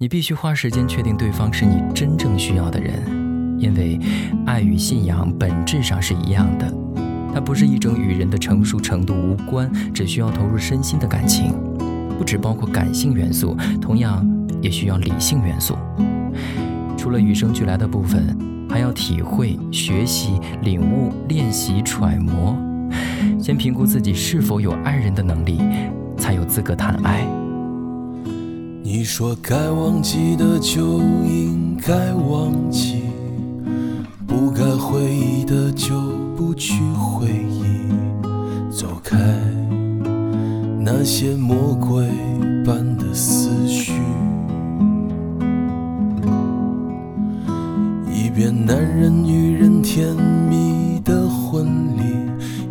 你必须花时间确定对方是你真正需要的人，因为爱与信仰本质上是一样的，它不是一种与人的成熟程度无关，只需要投入身心的感情，不只包括感性元素，同样也需要理性元素。除了与生俱来的部分，还要体会、学习、领悟、练习、揣摩，先评估自己是否有爱人的能力，才有资格谈爱。你说该忘记的就应该忘记，不该回忆的就不去回忆，走开那些魔鬼般的思绪。一边男人女人甜蜜的婚礼，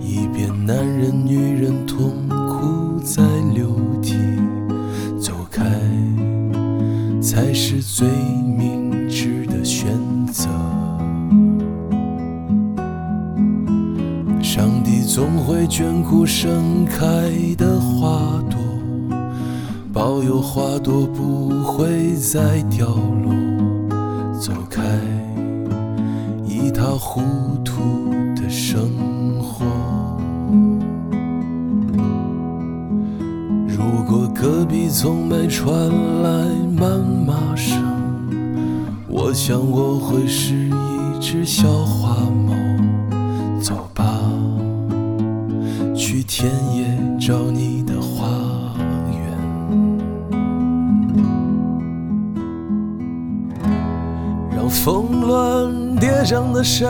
一边男人女人总会眷顾盛开的花朵，保佑花朵不会再掉落。走开。一塌糊涂的生活。如果隔壁从没传来谩骂声，我想我会是一只小花猫。走吧，田野找你的花园，让风乱。叠上的山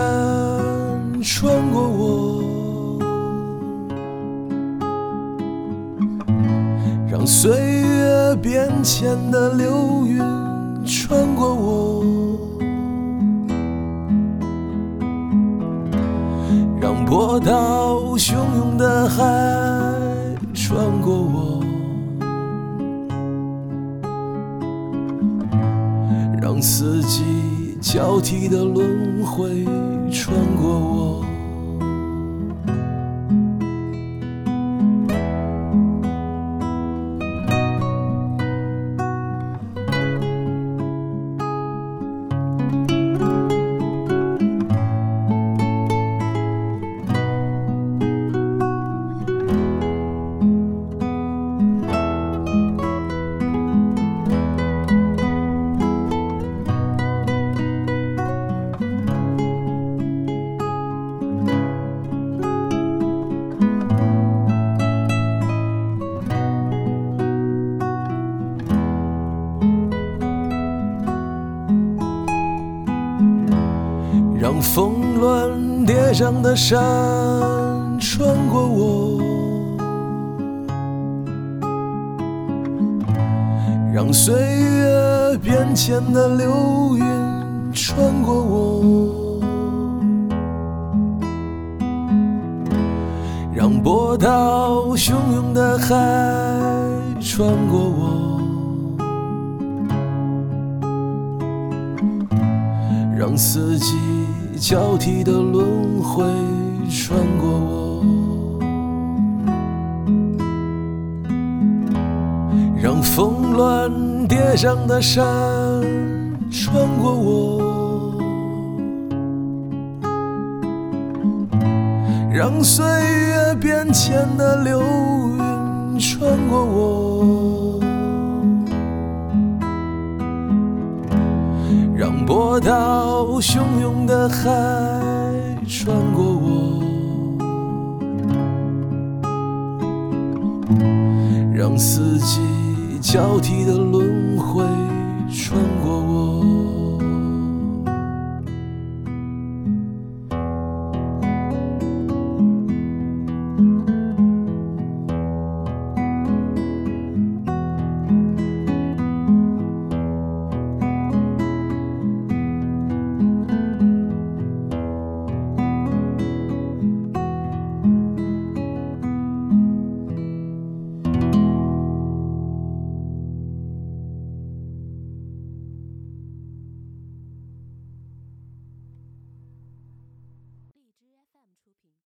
穿过我，让岁月变迁的流云穿过我，让波涛汹海穿过我，让四季。交替的轮回穿过我。让峰峦叠上的山穿过我，让岁月变迁的流云穿过我，让波涛汹涌的海穿过我。让四季交替的轮回穿过我，让峰峦叠上的山穿过我，让岁月变迁的流云穿过我。到汹涌的海穿过我，让四季交替的轮回穿过我。